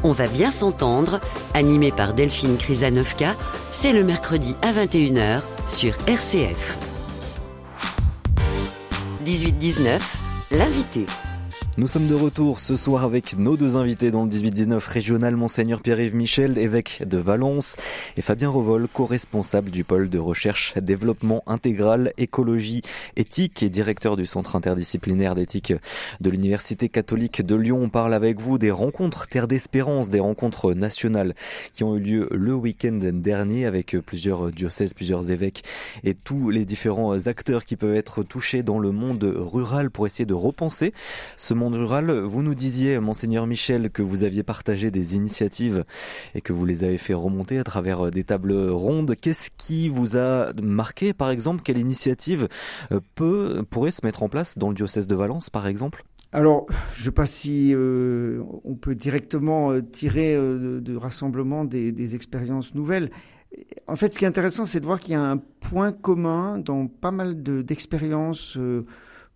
On va bien s'entendre, animé par Delphine Krizanovka, c'est le mercredi à 21h sur RCF. 18-19, l'invité. Nous sommes de retour ce soir avec nos deux invités dans le 18-19 régional, Monseigneur Pierre-Yves Michel, évêque de Valence, et Fabien Revol, co-responsable du pôle de recherche, développement intégral, écologie, éthique et directeur du centre interdisciplinaire d'éthique de l'Université catholique de Lyon. On parle avec vous des rencontres Terre d'Espérance, des rencontres nationales qui ont eu lieu le week-end dernier avec plusieurs diocèses, plusieurs évêques et tous les différents acteurs qui peuvent être touchés dans le monde rural pour essayer de repenser ce monde rural. Vous nous disiez, monseigneur Michel, que vous aviez partagé des initiatives et que vous les avez fait remonter à travers euh, des tables rondes. Qu'est-ce qui vous a marqué, par exemple? Quelle initiative euh, peut, pourrait se mettre en place dans le diocèse de Valence, par exemple? Alors, je ne sais pas si euh, on peut directement tirer de, rassemblement des, expériences nouvelles. En fait, ce qui est intéressant, c'est de voir qu'il y a un point commun dans pas mal d'expériences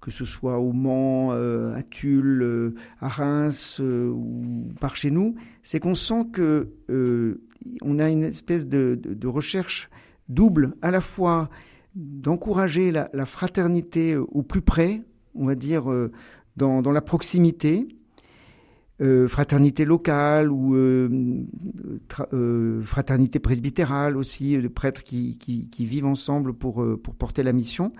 que ce soit au Mans, euh, à Tulle, euh, à Reims euh, ou par chez nous, c'est qu'on sent que on a une espèce de, recherche double, à la fois d'encourager la, fraternité au plus près, on va dire dans, la proximité, fraternité locale ou fraternité presbytérale aussi, de prêtres qui, vivent ensemble pour porter la mission,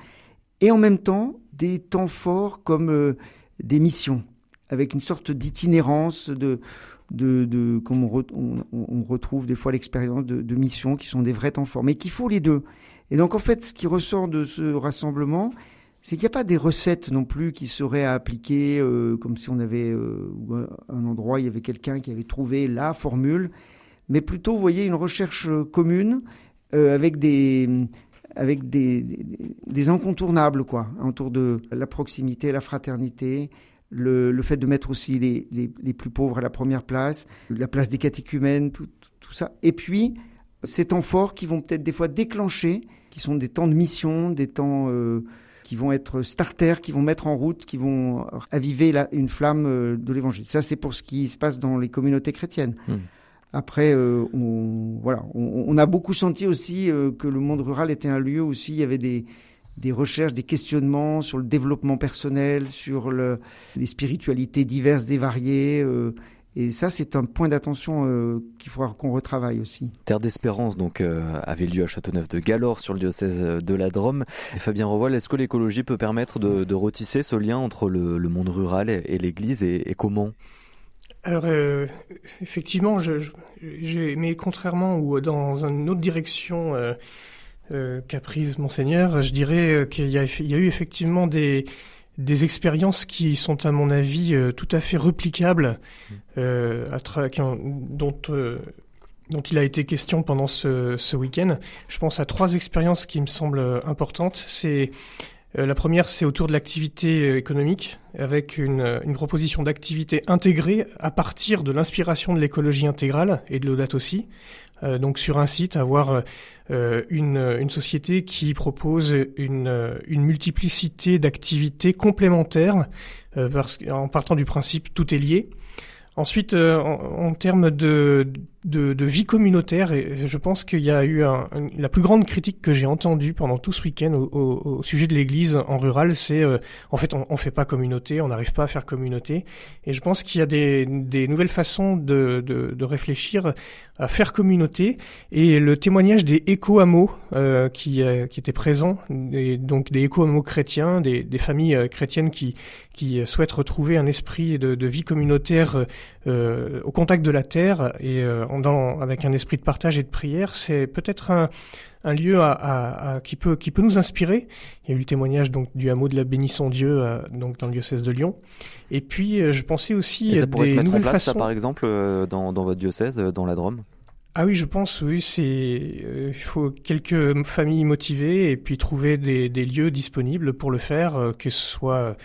et en même temps des temps forts comme euh, des missions, avec une sorte d'itinérance, de, de, comme on, retrouve des fois l'expérience de, missions qui sont des vrais temps forts, mais qu'il faut les deux. Et donc en fait, ce qui ressort de ce rassemblement, c'est qu'il n'y a pas des recettes non plus qui seraient à appliquer, euh, comme si on avait euh, un endroit, il y avait quelqu'un qui avait trouvé la formule, mais plutôt, vous voyez, une recherche commune avec des avec des, des, incontournables, quoi, autour de la proximité, la fraternité, le, fait de mettre aussi les, les, plus pauvres à la première place, la place des catéchumènes, tout, ça. Et puis, ces temps forts qui vont peut-être des fois déclencher, qui sont des temps de mission, des temps euh, qui vont être starters, qui vont mettre en route, qui vont aviver une flamme euh, de l'évangile. Ça, c'est pour ce qui se passe dans les communautés chrétiennes. Hmm. Après, euh, on, voilà, on, on, a beaucoup senti aussi euh, que le monde rural était un lieu aussi, il y avait des, des recherches, des questionnements sur le développement personnel, sur le, les spiritualités diverses et variées. Euh, et ça, c'est un point d'attention euh, qu'il faudra qu'on retravaille aussi. Terre d'Espérance donc euh, avait lieu à Châteauneuf de Galore sur le diocèse de la Drôme. Fabien Revoil, est-ce que l'écologie peut permettre de, de, retisser ce lien entre le, le monde rural et, et l'Église et, et, comment? Alors euh, effectivement, je, je, mais contrairement ou dans une autre direction euh, euh, qu'a prise monseigneur, je dirais qu'il y, a eu effectivement des des expériences qui sont à mon avis euh, tout à fait replicables, euh, à qui, dont euh, dont il a été question pendant ce, ce week-end. Je pense à trois expériences qui me semblent importantes. C'est la première, c'est autour de l'activité économique, avec une, une proposition d'activité intégrée à partir de l'inspiration de l'écologie intégrale et de l'audate aussi. Euh, donc sur un site, avoir euh, une, société qui propose une, multiplicité d'activités complémentaires, euh, parce, en partant du principe tout est lié. Ensuite, en, en termes de, de, de, vie communautaire, je pense qu'il y a eu un, la plus grande critique que j'ai entendue pendant tout ce week-end au, sujet de l'Église en rural, c'est euh, en fait on, on fait pas communauté, on n'arrive pas à faire communauté, et je pense qu'il y a des, nouvelles façons de, réfléchir à faire communauté, et le témoignage des éco-hameaux euh, qui, euh, qui étaient présents, donc des éco-hameaux chrétiens, des, des familles euh, chrétiennes qui, qui souhaitent retrouver un esprit de, vie communautaire euh, au contact de la terre et dans, avec un esprit de partage et de prière, c'est peut-être un, un lieu à, à, à, qui peut qui peut nous inspirer. Il y a eu le témoignage donc du hameau de la Bénisson Dieu euh, donc dans le diocèse de Lyon. Et puis euh, je pensais aussi et ça pourrait des se mettre nouvelles en place façons. ça par exemple euh, dans, dans votre diocèse dans la Drôme? Ah oui, je pense, oui, c'est il faut quelques familles motivées et puis trouver des, des lieux disponibles pour le faire, que ce soit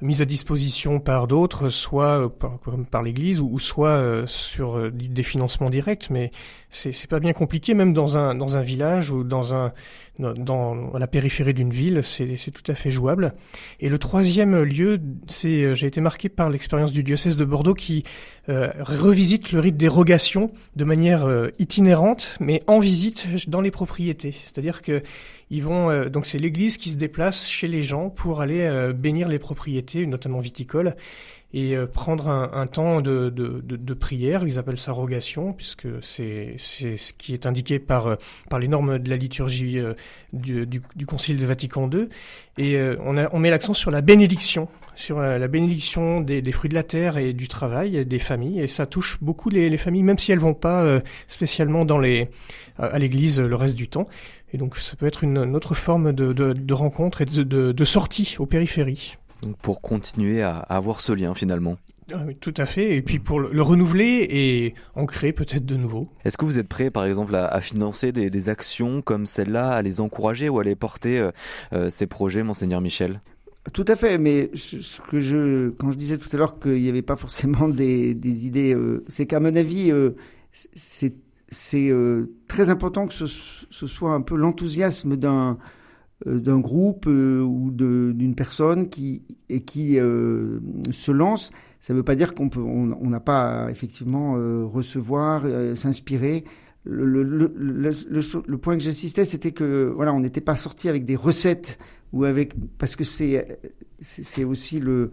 mis à disposition par d'autres, soit par, par l'Église ou, soit euh, sur des financements directs. Mais c'est pas bien compliqué, même dans un dans un village ou dans un dans la périphérie d'une ville, c'est tout à fait jouable. Et le troisième lieu, c'est j'ai été marqué par l'expérience du diocèse de Bordeaux qui euh, revisite le rite d'érogation de manière euh, itinérante, mais en visite dans les propriétés. C'est-à-dire que ils vont euh, donc c'est l'Église qui se déplace chez les gens pour aller euh, bénir les propriétés, notamment viticoles, et euh, prendre un, temps de, prière. Ils appellent ça rogation, puisque c'est ce qui est indiqué par par les normes de la liturgie du, du, Concile de Vatican II. Et on, a, on met l'accent sur la bénédiction, sur la, bénédiction des, fruits de la terre et du travail des familles. Et ça touche beaucoup les, les familles, même si elles vont pas spécialement dans les à l'église le reste du temps. Et donc ça peut être une, une autre forme de, de, de, rencontre et de, de, de sortie aux périphéries. Donc pour continuer à, à avoir ce lien finalement. Oui, tout à fait. Et puis pour le renouveler et en créer peut-être de nouveau. Est-ce que vous êtes prêt, par exemple, à, à financer des, des, actions comme celle-là, à les encourager ou à les porter euh, euh, ces projets, monseigneur Michel? Tout à fait, mais ce que je, quand je disais tout à l'heure qu'il n'y avait pas forcément des, des idées, euh, c'est qu'à mon avis, euh, c'est c'est euh, très important que ce, soit un peu l'enthousiasme d'un euh, d'un groupe euh, ou d'une personne qui et qui euh, se lance. Ça ne veut pas dire qu'on peut on n'a pas effectivement euh, recevoir, s'inspirer. Le, le, le, le, point que j'insistais, c'était que voilà, on n'était pas sorti avec des recettes ou avec parce que c'est c'est aussi le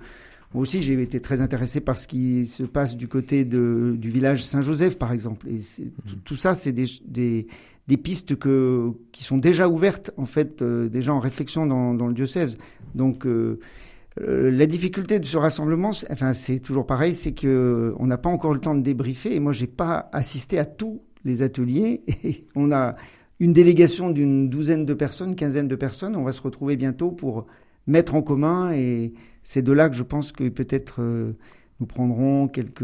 moi aussi, j'ai été très intéressé par ce qui se passe du côté de, du village Saint-Joseph, par exemple. Et mmh. tout, tout, ça, c'est des, des, des, pistes que, qui sont déjà ouvertes, en fait, euh, déjà en réflexion dans, dans le diocèse. Donc, euh, euh, la difficulté de ce rassemblement, enfin, c'est toujours pareil, c'est que on n'a pas encore le temps de débriefer. Et moi, j'ai pas assisté à tous les ateliers. Et on a une délégation d'une douzaine de personnes, quinzaine de personnes. On va se retrouver bientôt pour mettre en commun. Et c'est de là que je pense que peut-être nous prendrons quelques,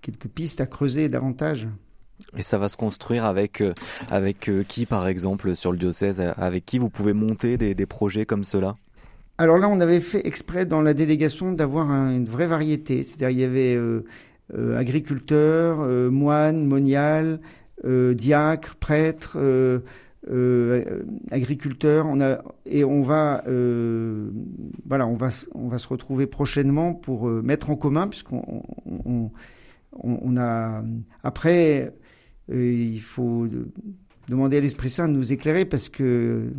quelques pistes à creuser davantage. Et ça va se construire avec, avec qui, par exemple, sur le diocèse? Avec qui vous pouvez monter des, des projets comme cela? Alors là, on avait fait exprès dans la délégation d'avoir une vraie variété. C'est-à-dire, il y avait euh, euh, agriculteurs, euh, moines, moniales, diacres, prêtres, agriculteurs. On a, et on va, voilà, on va, on va se retrouver prochainement pour mettre en commun, puisqu'on on, a. Après, il faut demander à l'Esprit Saint de nous éclairer parce que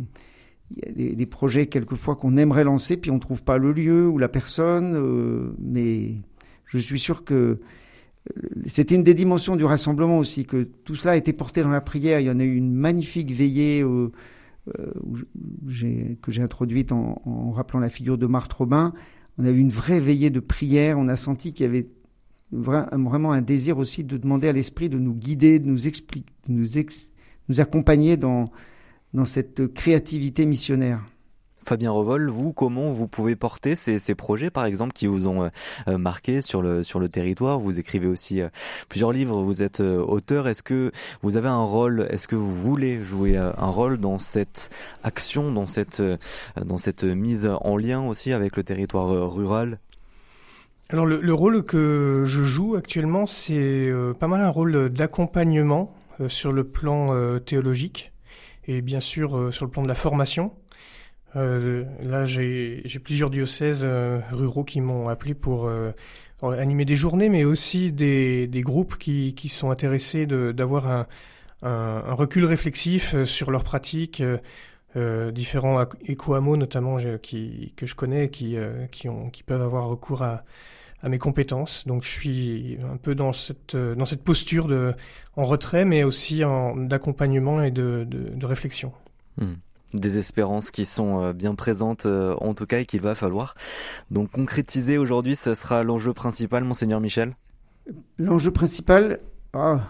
il y a des, des projets quelquefois qu'on aimerait lancer, puis on ne trouve pas le lieu ou la personne. Euh, mais je suis sûr que euh, c'était une des dimensions du rassemblement aussi, que tout cela a été porté dans la prière. Il y en a eu une magnifique veillée euh, que j'ai introduite en, rappelant la figure de Marthe Robin. On a eu une vraie veillée de prière. On a senti qu'il y avait vraiment un désir aussi de demander à l'Esprit de nous guider, de nous expliquer, nous, nous accompagner dans cette créativité missionnaire. Fabien Revol, vous, comment vous pouvez porter ces, projets, par exemple, qui vous ont euh, marqué sur le, sur le territoire? Vous écrivez aussi euh, plusieurs livres, vous êtes euh, auteur. Est-ce que vous avez un rôle? Est-ce que vous voulez jouer un rôle dans cette action, dans cette, dans cette mise en lien aussi avec le territoire rural? Alors le, le, rôle que je joue actuellement, c'est pas mal un rôle d'accompagnement sur le plan théologique et bien sûr sur le plan de la formation. Euh, là, j'ai plusieurs diocèses euh, ruraux qui m'ont appelé pour animer des journées, mais aussi des, groupes qui, sont intéressés d'avoir un, recul réflexif sur leurs pratiques, euh, différents éco-hameaux notamment que je connais, qui, qui, peuvent avoir recours à, mes compétences. Donc je suis un peu dans cette, posture de, en retrait, mais aussi d'accompagnement et de réflexion. Hmm. Des espérances qui sont euh, bien présentes euh, en tout cas et qu'il va falloir donc concrétiser aujourd'hui. Ce sera l'enjeu principal, monseigneur Michel? L'enjeu principal, ah,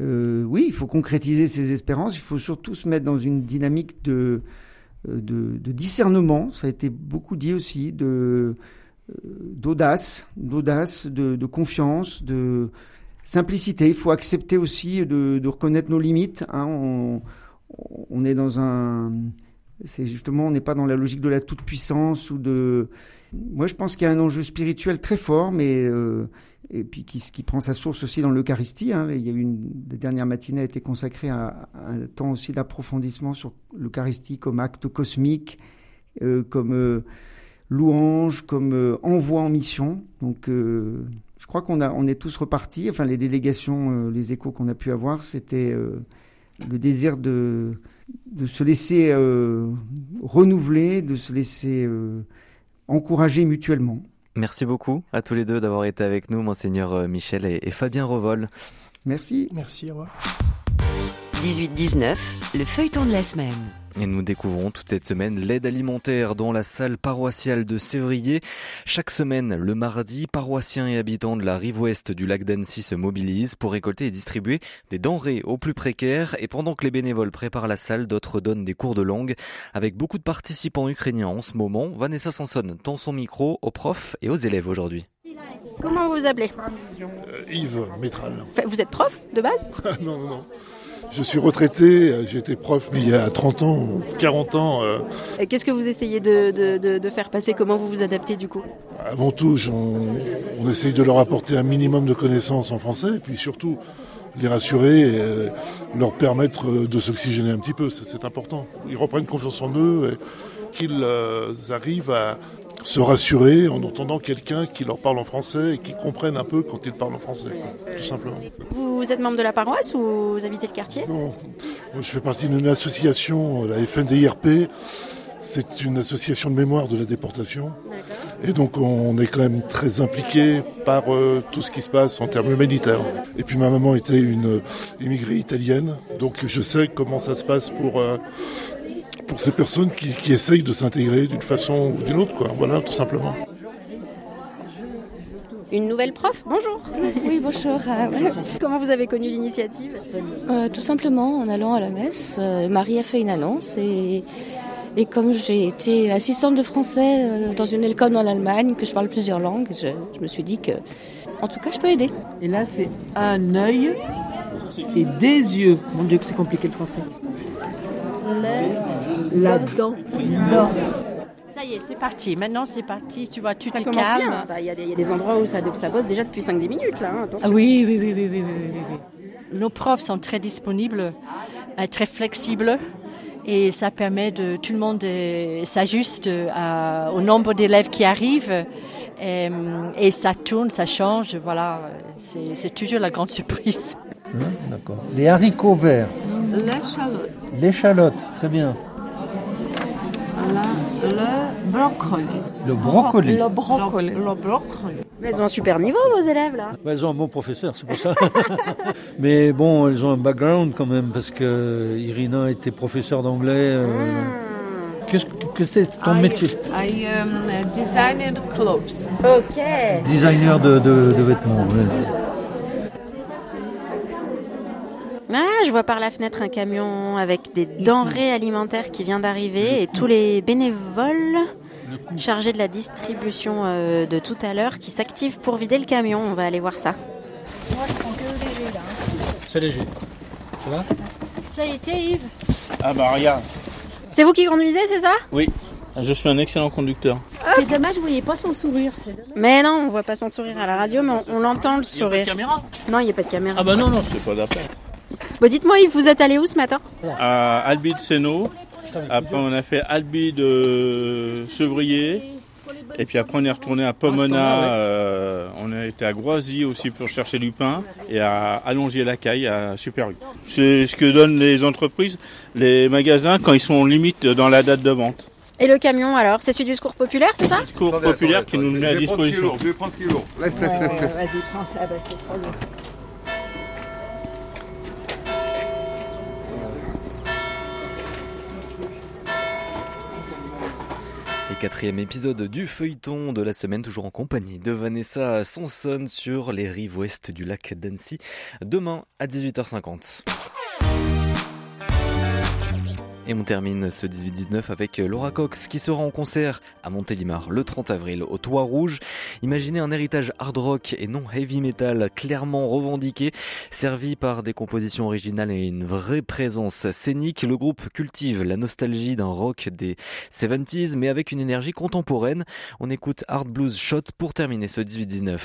euh, oui, il faut concrétiser ces espérances. Il faut surtout se mettre dans une dynamique de, de, discernement. Ça a été beaucoup dit aussi de d'audace, d'audace, de, confiance, de simplicité. Il faut accepter aussi de, reconnaître nos limites. Hein. On, est dans un, c'est justement, on n'est pas dans la logique de la toute puissance ou de. Moi, je pense qu'il y a un enjeu spirituel très fort, mais euh, et puis qui, qui, prend sa source aussi dans l'Eucharistie. Hein. Il y a eu une des dernières matinées a été consacrée à, un temps aussi d'approfondissement sur l'Eucharistie comme acte cosmique, euh, comme euh, louange, comme envoi en mission. Donc, je crois qu'on a, on est tous repartis. Enfin, les délégations, les échos qu'on a pu avoir, c'était le désir de, de se laisser renouveler, de se laisser encourager mutuellement. Merci beaucoup à tous les deux d'avoir été avec nous, Monseigneur Michel et, et Fabien Revol. Merci. Merci, au revoir. 18-19, le feuilleton de la semaine. Et nous découvrons toute cette semaine l'aide alimentaire dans la salle paroissiale de Sévrier. Chaque semaine, le mardi, paroissiens et habitants de la rive ouest du lac d'Annecy se mobilisent pour récolter et distribuer des denrées aux plus précaires. Et pendant que les bénévoles préparent la salle, d'autres donnent des cours de langue. Avec beaucoup de participants ukrainiens en ce moment, Vanessa Sanson tend son micro aux profs et aux élèves aujourd'hui. Comment vous vous appelez? Euh, Yves Métral. Vous êtes prof de base? Non, non, non. Je suis retraité, j'ai été prof mais il y a 30 ans, 40 ans. Euh... Qu'est-ce que vous essayez de, de, de, faire passer? Comment vous vous adaptez du coup? Avant tout, on, on, essaye de leur apporter un minimum de connaissances en français, et puis surtout les rassurer et euh, leur permettre de s'oxygéner un petit peu, c'est important. Ils reprennent confiance en eux et qu'ils euh, arrivent à se rassurer en entendant quelqu'un qui leur parle en français et qui comprenne un peu quand ils parlent en français, quoi, tout simplement. Vous êtes membre de la paroisse ou vous habitez le quartier? Non, je fais partie d'une association, la FNDIRP. C'est une association de mémoire de la déportation. Et donc on est quand même très impliqué par euh, tout ce qui se passe en termes humanitaires. Et puis ma maman était une immigrée italienne, donc je sais comment ça se passe pour euh, pour ces personnes qui, qui essayent de s'intégrer d'une façon ou d'une autre, quoi. Voilà, tout simplement. Une nouvelle prof, bonjour. Oui, bonjour. Euh, Comment vous avez connu l'initiative? Euh, Tout simplement en allant à la messe. Euh, Marie a fait une annonce et, Et comme j'ai été assistante de français euh, dans une école en Allemagne, que je parle plusieurs langues, je, je me suis dit que, en tout cas, je peux aider. Et là, c'est un œil et des yeux. Mon Dieu, que c'est compliqué le français. Là-dedans. Là. Ça y est, c'est parti. Maintenant, c'est parti. Tu vois, tout Ça est commence calme. bien. Bah, Il y, a des- il y a des endroits où ça, ça bosse déjà depuis 5-10 minutes là. hein, attention. Ah oui, oui, oui, oui, oui, oui, oui, oui. Nos profs sont très disponibles, euh, très flexibles. Et ça permet de tout le monde euh, s'ajuste à- au nombre d'élèves qui arrivent et, et ça tourne, ça change. Voilà, c'est toujours la grande surprise. D'accord. Les haricots verts, L'échalote, l'échalote, très bien. Le, brocoli. Le brocoli. Le brocoli. Le, le brocoli. Mais elles ont un super niveau vos élèves là. Bah, elles ont un bon professeur, c'est pour ça. Mais bon, elles ont un background quand même, parce que Irina était professeure d'anglais. euh, Qu'est-ce que c'est ton I- métier? I um, designer clothes. Ok. Designer de, de- de vêtements. Ah, je vois par la fenêtre un camion avec des denrées alimentaires qui vient d'arriver et tous les bénévoles chargés de la distribution euh, de tout à l'heure qui s'activent pour vider le camion. On va aller voir ça. C'est léger. Tu vois Ça a été, Yves Ah bah regarde. C'est vous qui conduisez, c'est ça? Oui, je suis un excellent conducteur. C'est dommage, vous voyez pas son sourire. Mais non, on voit pas son sourire à la radio, mais on, on l'entend le Il y a pas de sourire. caméra? Non, il n'y a pas de caméra. Ah bah non, non, c'est pas d'appel. Bon, dites-moi, Yves, vous êtes allé où ce matin? À Albi de Sénaux, après on a fait Albi de Sevrier, et puis après on est retourné à Pomona, euh, on a été à Groisy aussi pour chercher du pain, et à Allongier-la-Caille, à Super U. C'est ce que donnent les entreprises, les magasins quand ils sont limite dans la date de vente. Et le camion alors C'est celui du secours populaire, c'est ça? Cours populaire qui nous le met à disposition. Je vais prendre kilo. Laisse, laisse, laisse, laisse. Vas-y, prends ça, bah, c'est trop quatrième épisode du feuilleton de la semaine, toujours en compagnie de Vanessa Sonson sur les rives ouest du lac d'Annecy, demain à 18h50. Et on termine ce 18-19 avec Laura Cox qui sera en concert à Montélimar le 30 avril au Toit Rouge. Imaginez un héritage hard rock et non heavy metal clairement revendiqué, servi par des compositions originales et une vraie présence scénique. Le groupe cultive la nostalgie d'un rock des 70s mais avec une énergie contemporaine. On écoute Hard Blues Shot pour terminer ce 18-19.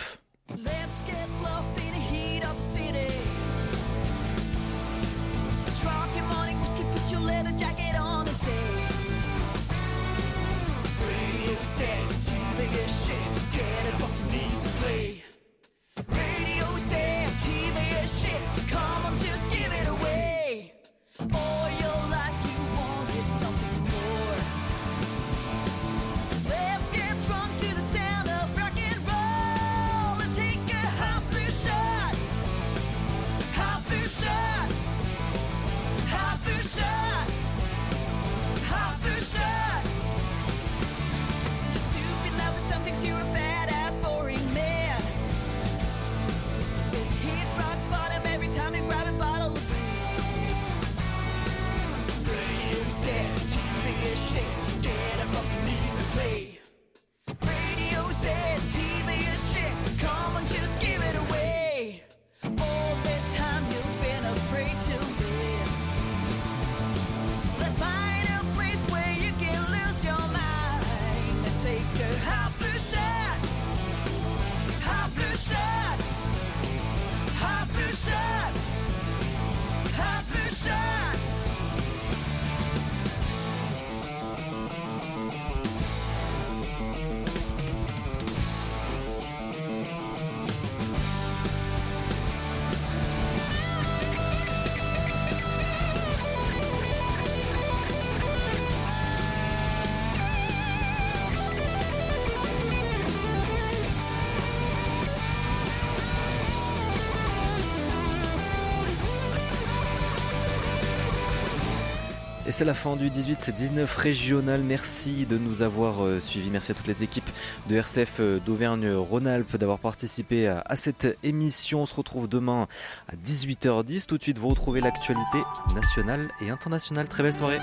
C'est la fin du 18-19 régional. Merci de nous avoir euh, suivis. Merci à toutes les équipes de RCF euh, d'Auvergne-Rhône-Alpes d'avoir participé à, à cette émission. On se retrouve demain à 18h10. Tout de suite, vous retrouvez l'actualité nationale et internationale. Très belle soirée.